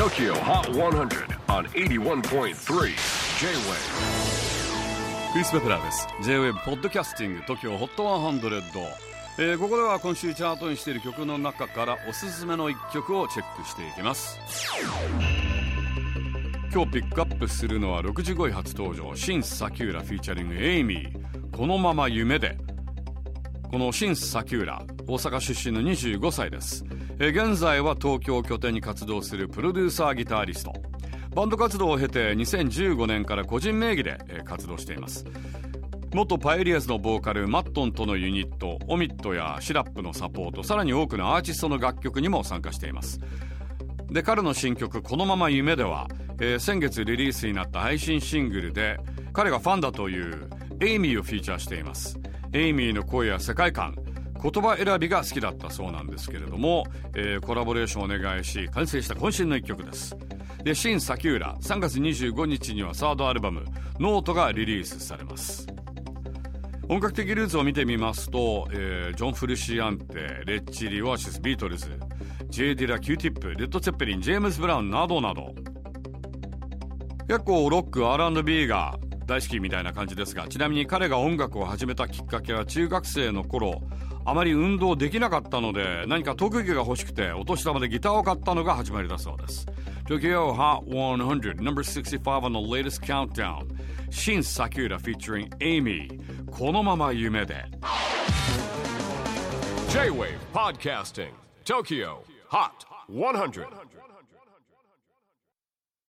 TOKYO HOT 100 on 81.3 J-WAVE クリス・ベプラーです。J-WAVE ポッドキャスティング TOKYO HOT 100、えー、ここでは今週チャートにしている曲の中からおすすめの一曲をチェックしていきます。今日ピックアップするのは65位初登場シン・サキューラフィーチャリングエイミー。このまま夢で。このシン・サキューラ大阪出身の25歳です。現在は東京を拠点に活動するプロデューサーギタリスト。バンド活動を経て2015年から個人名義で活動しています。元パイリアスのボーカルマットンとのユニットオミットやシラップのサポートさらに多くのアーティストの楽曲にも参加しています。で彼の新曲「このまま夢」では、えー、先月リリースになった配信シングルで彼がファンだというエイミーをフィーチャーしています。AAAMYYY の声や世界観言葉選びが好きだったそうなんですけれども、えー、コラボレーションをお願いし完成した渾身の一曲です。で SHIN SAKIURA 3月25日にはサードアルバム「NOTE」がリリースされます。音楽的ルーツを見てみますと、えー、ジョン・フルシアンテレッチリ・オアシスビートルズ J・ ディラ・キューティップレッド・ツェッペリンジェームズ・ブラウンなどなど。結構ロック R&B が大好きみたいな感じですがちなみに彼が音楽を始めたきっかけは中学生の頃あまり運動できなかったので何か特技が欲しくてお年玉でギターを買ったのが始まりだそうです。Tokyo Hot 100 Number 65 on the latest countdown. 新サキュラ featuring Amy. このまま夢で。J-Wave Podcasting Tokyo Hot 100